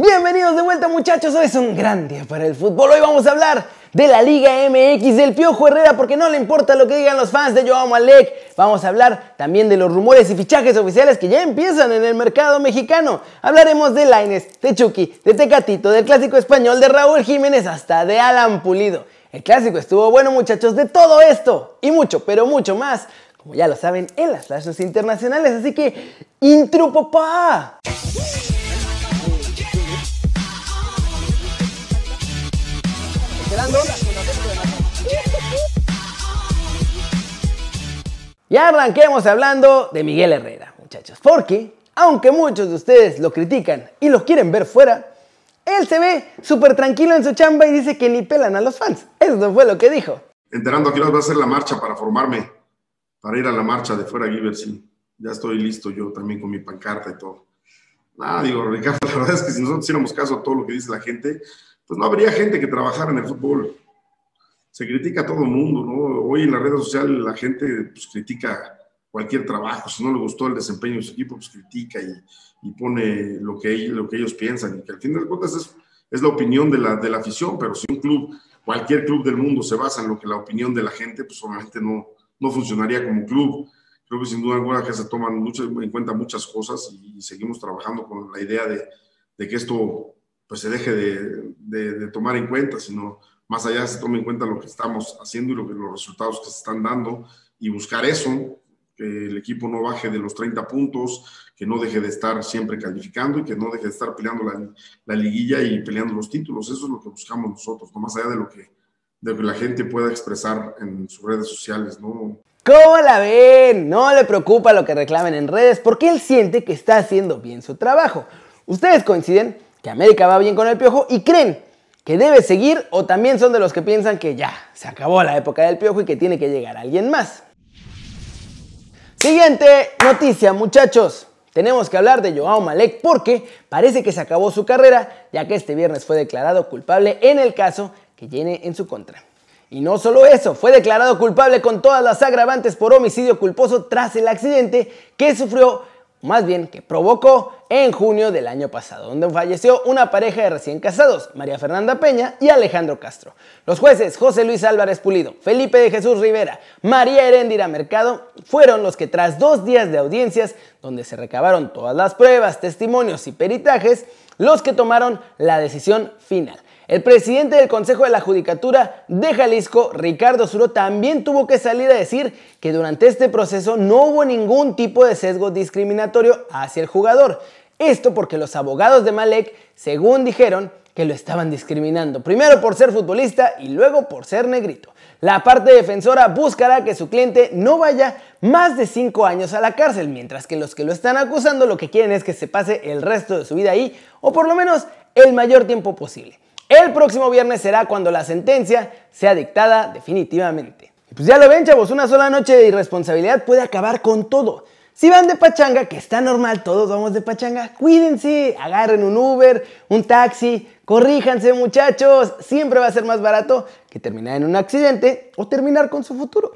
Bienvenidos de vuelta muchachos, hoy es un gran día para el fútbol. Hoy vamos a hablar de la Liga MX del Piojo Herrera porque no le importa lo que digan los fans de Joao Malek. Vamos a hablar también de los rumores y fichajes oficiales que ya empiezan en el mercado mexicano. Hablaremos de Laines, de Chucky, de Tecatito, del clásico español, de Raúl Jiménez hasta de Alan Pulido. El clásico estuvo bueno muchachos, de todo esto y mucho, pero mucho más. Como ya lo saben, en las flashes internacionales, así que intro papá. Ya arranquemos hablando de Miguel Herrera, muchachos, porque aunque muchos de ustedes lo critican y lo quieren ver fuera, él se ve súper tranquilo en su chamba y dice que ni pelan a los fans. Eso fue lo que dijo. Enterando que nos va a hacer la marcha para formarme, para ir a la marcha de fuera Giver, Ya estoy listo yo también con mi pancarta y todo. Nada, digo, Ricardo, la verdad es que si nosotros hiciéramos caso a todo lo que dice la gente, pues no habría gente que trabajara en el fútbol. Se critica a todo el mundo, ¿no? Hoy en las redes sociales la gente pues, critica cualquier trabajo. Si no le gustó el desempeño de su equipo, pues critica y, pone lo que, lo que ellos piensan. Y que al fin de cuentas es, es la opinión de la, de la afición, pero si un club, cualquier club del mundo se basa en lo que la opinión de la gente, pues obviamente no, no funcionaría como club. Creo que sin duda alguna que se toman en cuenta muchas cosas y, seguimos trabajando con la idea de, de que esto pues se deje de, tomar en cuenta, sino más allá se tome en cuenta lo que estamos haciendo y lo que, los resultados que se están dando y buscar eso, que el equipo no baje de los 30 puntos, que no deje de estar siempre calificando y que no deje de estar peleando la, liguilla y peleando los títulos. Eso es lo que buscamos nosotros, no más allá de lo que, de lo que la gente pueda expresar en sus redes sociales, ¿no? ¿Cómo la ven? No le preocupa lo que reclamen en redes porque él siente que está haciendo bien su trabajo. ¿Ustedes coinciden? Que América va bien con el Piojo y creen que debe seguir o también son de los que piensan que ya se acabó la época del Piojo y que tiene que llegar alguien más. Siguiente noticia, muchachos. Tenemos que hablar de Joao Malek porque parece que se acabó su carrera, ya que este viernes fue declarado culpable en el caso que tiene en su contra. Y no solo eso, fue declarado culpable con todas las agravantes por homicidio culposo tras el accidente que sufrió más bien que provocó en junio del año pasado, donde falleció una pareja de recién casados, María Fernanda Peña y Alejandro Castro. Los jueces José Luis Álvarez Pulido, Felipe de Jesús Rivera, María Heréndira Mercado fueron los que tras dos días de audiencias, donde se recabaron todas las pruebas, testimonios y peritajes, los que tomaron la decisión final. El presidente del Consejo de la Judicatura de Jalisco, Ricardo Suro, también tuvo que salir a decir que durante este proceso no hubo ningún tipo de sesgo discriminatorio hacia el jugador. Esto porque los abogados de Malek, según dijeron, que lo estaban discriminando, primero por ser futbolista y luego por ser negrito. La parte defensora buscará que su cliente no vaya más de 5 años a la cárcel, mientras que los que lo están acusando lo que quieren es que se pase el resto de su vida ahí, o por lo menos el mayor tiempo posible. El próximo viernes será cuando la sentencia sea dictada definitivamente. Pues ya lo ven, chavos, una sola noche de irresponsabilidad puede acabar con todo. Si van de pachanga, que está normal, todos vamos de pachanga, cuídense, agarren un Uber, un taxi, corríjanse muchachos, siempre va a ser más barato que terminar en un accidente o terminar con su futuro.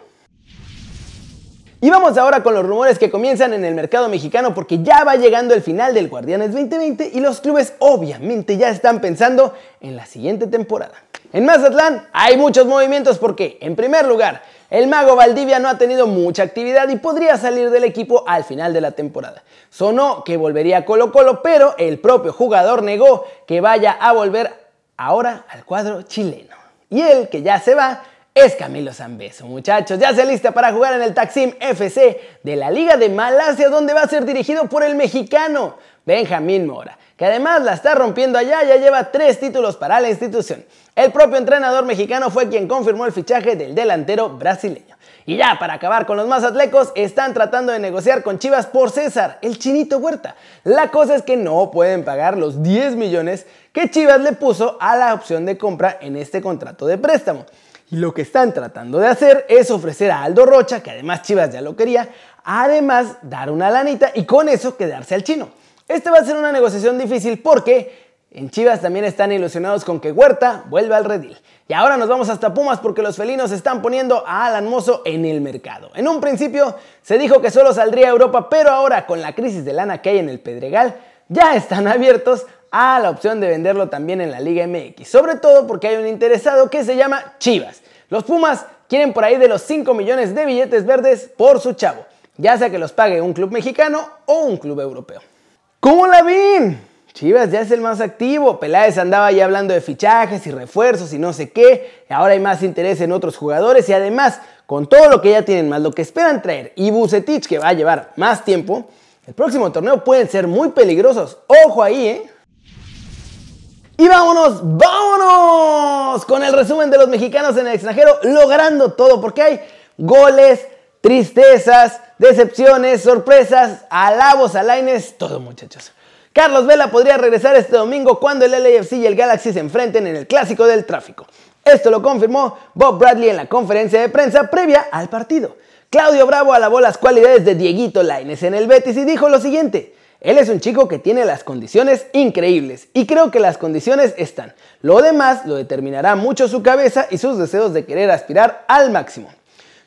Y vamos ahora con los rumores que comienzan en el mercado mexicano porque ya va llegando el final del Guardianes 2020 y los clubes obviamente ya están pensando en la siguiente temporada. En Mazatlán hay muchos movimientos porque, en primer lugar, el mago Valdivia no ha tenido mucha actividad y podría salir del equipo al final de la temporada. Sonó que volvería a Colo Colo, pero el propio jugador negó que vaya a volver ahora al cuadro chileno. Y él, que ya se va, es Camilo Zambeso, muchachos. Ya se lista para jugar en el Taksim FC de la Liga de Malasia, donde va a ser dirigido por el mexicano Benjamín Mora, que además la está rompiendo allá, ya lleva tres títulos para la institución. El propio entrenador mexicano fue quien confirmó el fichaje del delantero brasileño. Y ya, para acabar con los más atlecos, están tratando de negociar con Chivas por César, el chinito Huerta. La cosa es que no pueden pagar los 10 millones que Chivas le puso a la opción de compra en este contrato de préstamo. Y lo que están tratando de hacer es ofrecer a Aldo Rocha, que además Chivas ya lo quería, además dar una lanita y con eso quedarse al chino. Este va a ser una negociación difícil porque en Chivas también están ilusionados con que Huerta vuelva al redil. Y ahora nos vamos hasta Pumas porque los felinos están poniendo a Alan Mozo en el mercado. En un principio se dijo que solo saldría a Europa, pero ahora con la crisis de lana que hay en el Pedregal, ya están abiertos a la opción de venderlo también en la Liga MX, sobre todo porque hay un interesado que se llama Chivas. Los Pumas quieren por ahí de los 5 millones de billetes verdes por su chavo, ya sea que los pague un club mexicano o un club europeo. ¿Cómo la ven? Chivas ya es el más activo. Peláez andaba ya hablando de fichajes y refuerzos y no sé qué. Ahora hay más interés en otros jugadores y además, con todo lo que ya tienen, más lo que esperan traer y Bucetich, que va a llevar más tiempo, el próximo torneo pueden ser muy peligrosos. Ojo ahí, ¿eh? Y vámonos, vámonos con el resumen de los mexicanos en el extranjero, logrando todo, porque hay goles, tristezas, decepciones, sorpresas, alabos, alaines, todo muchachos. Carlos Vela podría regresar este domingo cuando el LAFC y el Galaxy se enfrenten en el Clásico del Tráfico. Esto lo confirmó Bob Bradley en la conferencia de prensa previa al partido. Claudio Bravo alabó las cualidades de Dieguito Laines en el Betis y dijo lo siguiente. Él es un chico que tiene las condiciones increíbles y creo que las condiciones están. Lo demás lo determinará mucho su cabeza y sus deseos de querer aspirar al máximo.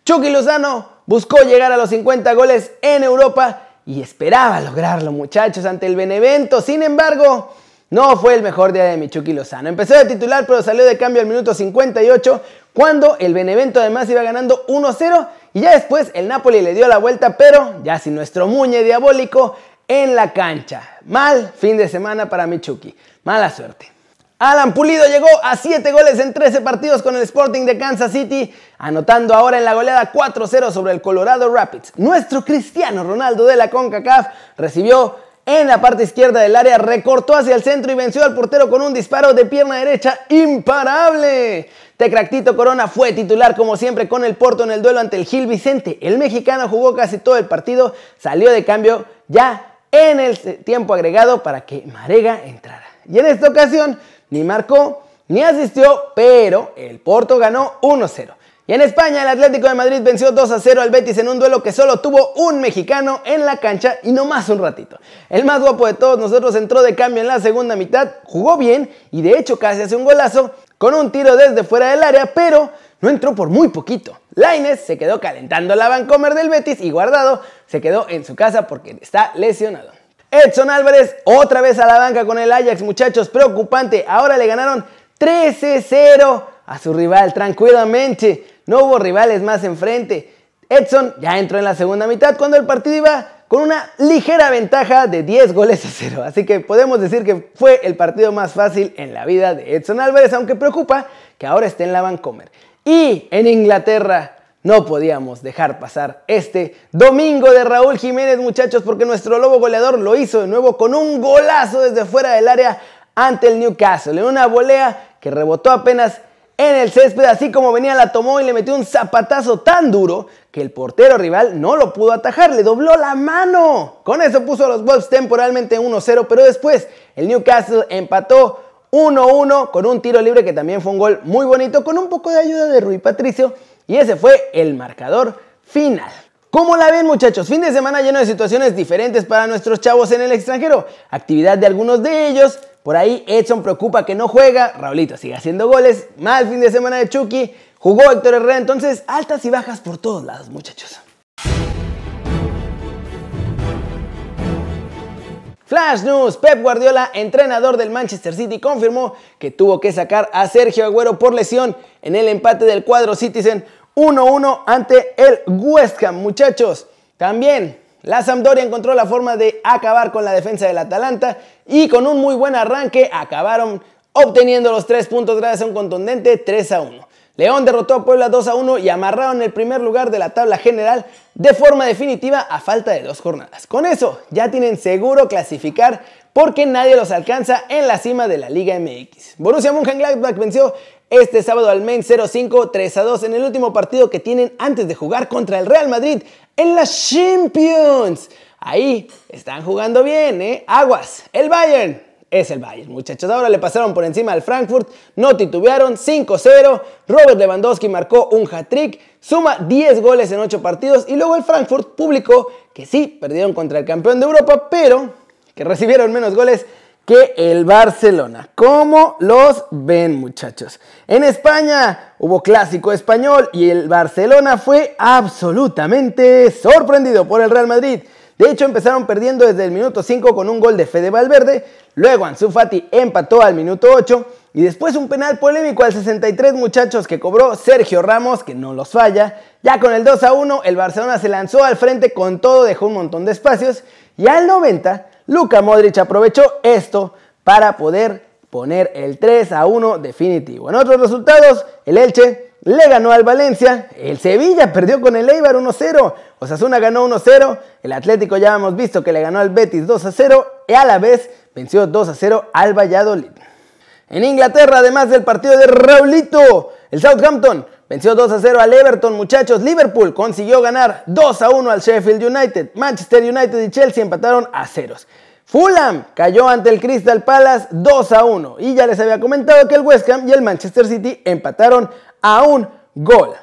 Chucky Lozano buscó llegar a los 50 goles en Europa y esperaba lograrlo, muchachos, ante el Benevento. Sin embargo, no fue el mejor día de Michuki Lozano. Empezó de titular, pero salió de cambio al minuto 58, cuando el Benevento además iba ganando 1-0. Y ya después el Napoli le dio la vuelta, pero ya sin nuestro muñe diabólico en la cancha. Mal fin de semana para Michuki. Mala suerte. Alan Pulido llegó a 7 goles en 13 partidos con el Sporting de Kansas City, anotando ahora en la goleada 4-0 sobre el Colorado Rapids. Nuestro Cristiano Ronaldo de la CONCACAF recibió en la parte izquierda del área, recortó hacia el centro y venció al portero con un disparo de pierna derecha imparable. Tecractito Corona fue titular como siempre con el Porto en el duelo ante el Gil Vicente. El mexicano jugó casi todo el partido, salió de cambio ya en el tiempo agregado para que Marega entrara. Y en esta ocasión ni marcó ni asistió, pero el Porto ganó 1-0. Y en España, el Atlético de Madrid venció 2 0 al Betis en un duelo que solo tuvo un mexicano en la cancha y no más un ratito. El más guapo de todos nosotros entró de cambio en la segunda mitad, jugó bien y de hecho casi hace un golazo con un tiro desde fuera del área, pero no entró por muy poquito. Laines se quedó calentando la Vancomer del Betis y guardado se quedó en su casa porque está lesionado. Edson Álvarez otra vez a la banca con el Ajax, muchachos, preocupante. Ahora le ganaron 13-0 a su rival, tranquilamente. No hubo rivales más enfrente. Edson ya entró en la segunda mitad cuando el partido iba con una ligera ventaja de 10 goles a 0. Así que podemos decir que fue el partido más fácil en la vida de Edson Álvarez, aunque preocupa que ahora esté en la Vancomer. Y en Inglaterra, no podíamos dejar pasar este domingo de Raúl Jiménez, muchachos, porque nuestro lobo goleador lo hizo de nuevo con un golazo desde fuera del área ante el Newcastle. En una volea que rebotó apenas en el césped, así como venía la tomó y le metió un zapatazo tan duro que el portero rival no lo pudo atajar, le dobló la mano. Con eso puso a los Wolves temporalmente 1-0, pero después el Newcastle empató 1-1 con un tiro libre que también fue un gol muy bonito, con un poco de ayuda de Rui Patricio y ese fue el marcador final. ¿Cómo la ven muchachos? Fin de semana lleno de situaciones diferentes para nuestros chavos en el extranjero. Actividad de algunos de ellos. Por ahí Edson preocupa que no juega. Raulito sigue haciendo goles. Mal fin de semana de Chucky. Jugó Héctor Herrera. Entonces altas y bajas por todos lados muchachos. Flash News, Pep Guardiola, entrenador del Manchester City, confirmó que tuvo que sacar a Sergio Agüero por lesión en el empate del cuadro Citizen 1-1 ante el West Ham. Muchachos, también la Sampdoria encontró la forma de acabar con la defensa del Atalanta y con un muy buen arranque acabaron obteniendo los tres puntos gracias a un contundente 3 1. León derrotó a Puebla 2 a 1 y amarraron el primer lugar de la tabla general de forma definitiva a falta de dos jornadas. Con eso ya tienen seguro clasificar porque nadie los alcanza en la cima de la Liga MX. Borussia Mönchengladbach venció este sábado al Main 0-5 3 a 2 en el último partido que tienen antes de jugar contra el Real Madrid en la Champions. Ahí están jugando bien, ¿eh? Aguas, el Bayern es el Bayern, muchachos. Ahora le pasaron por encima al Frankfurt, no titubearon, 5-0. Robert Lewandowski marcó un hat-trick, suma 10 goles en 8 partidos y luego el Frankfurt publicó que sí, perdieron contra el campeón de Europa, pero que recibieron menos goles que el Barcelona. ¿Cómo los ven, muchachos? En España hubo clásico español y el Barcelona fue absolutamente sorprendido por el Real Madrid. De hecho, empezaron perdiendo desde el minuto 5 con un gol de Fede Valverde, luego Ansu Fati empató al minuto 8 y después un penal polémico al 63 muchachos que cobró Sergio Ramos, que no los falla. Ya con el 2 a 1, el Barcelona se lanzó al frente con todo, dejó un montón de espacios y al 90, Luka Modric aprovechó esto para poder poner el 3 a 1 definitivo. En otros resultados, el Elche le ganó al Valencia, el Sevilla perdió con el Eibar 1-0, Osasuna ganó 1-0, el Atlético ya hemos visto que le ganó al Betis 2-0 y a la vez venció 2-0 al Valladolid. En Inglaterra, además del partido de Raulito, el Southampton venció 2-0 al Everton, muchachos. Liverpool consiguió ganar 2-1 al Sheffield United. Manchester United y Chelsea empataron a ceros. Fulham cayó ante el Crystal Palace 2 a 1 y ya les había comentado que el West Ham y el Manchester City empataron a un gol.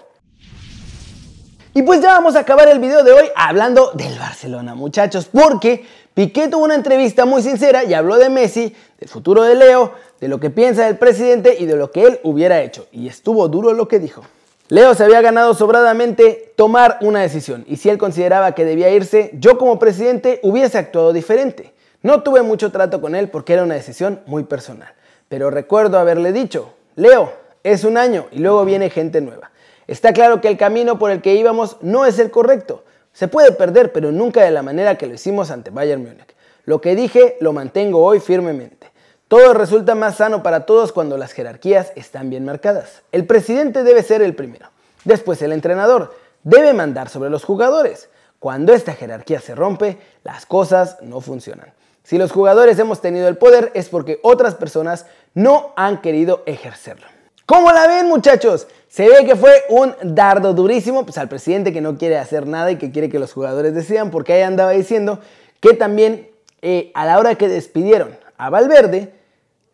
Y pues ya vamos a acabar el video de hoy hablando del Barcelona, muchachos, porque Piqué tuvo una entrevista muy sincera y habló de Messi, del futuro de Leo, de lo que piensa del presidente y de lo que él hubiera hecho. Y estuvo duro lo que dijo. Leo se había ganado sobradamente tomar una decisión y si él consideraba que debía irse, yo como presidente hubiese actuado diferente. No tuve mucho trato con él porque era una decisión muy personal. Pero recuerdo haberle dicho, Leo, es un año y luego viene gente nueva. Está claro que el camino por el que íbamos no es el correcto. Se puede perder, pero nunca de la manera que lo hicimos ante Bayern Múnich. Lo que dije lo mantengo hoy firmemente. Todo resulta más sano para todos cuando las jerarquías están bien marcadas. El presidente debe ser el primero. Después el entrenador debe mandar sobre los jugadores. Cuando esta jerarquía se rompe, las cosas no funcionan. Si los jugadores hemos tenido el poder es porque otras personas no han querido ejercerlo. ¿Cómo la ven muchachos? Se ve que fue un dardo durísimo pues, al presidente que no quiere hacer nada y que quiere que los jugadores decidan porque ahí andaba diciendo que también eh, a la hora que despidieron a Valverde,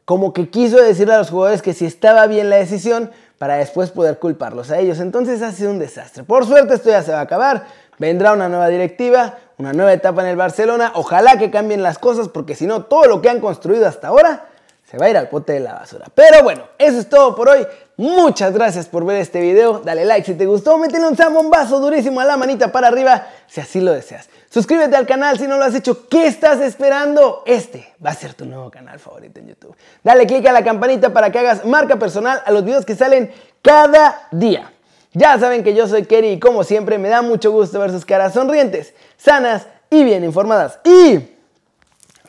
como que quiso decirle a los jugadores que si estaba bien la decisión para después poder culparlos a ellos. Entonces ha sido un desastre. Por suerte esto ya se va a acabar. Vendrá una nueva directiva, una nueva etapa en el Barcelona. Ojalá que cambien las cosas porque si no, todo lo que han construido hasta ahora se va a ir al pote de la basura. Pero bueno, eso es todo por hoy. Muchas gracias por ver este video. Dale like si te gustó, métele un zambombazo durísimo a la manita para arriba si así lo deseas. Suscríbete al canal si no lo has hecho. ¿Qué estás esperando? Este va a ser tu nuevo canal favorito en YouTube. Dale click a la campanita para que hagas marca personal a los videos que salen cada día. Ya saben que yo soy Kerry y como siempre me da mucho gusto ver sus caras sonrientes, sanas y bien informadas. Y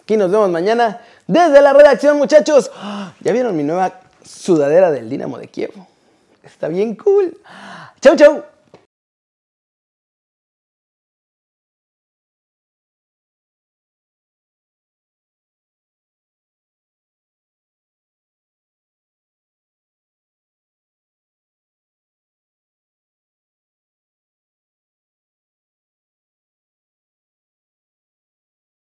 aquí nos vemos mañana desde la redacción, muchachos. ¿Ya vieron mi nueva sudadera del Dinamo de Kiev? Está bien cool. Chau, chau.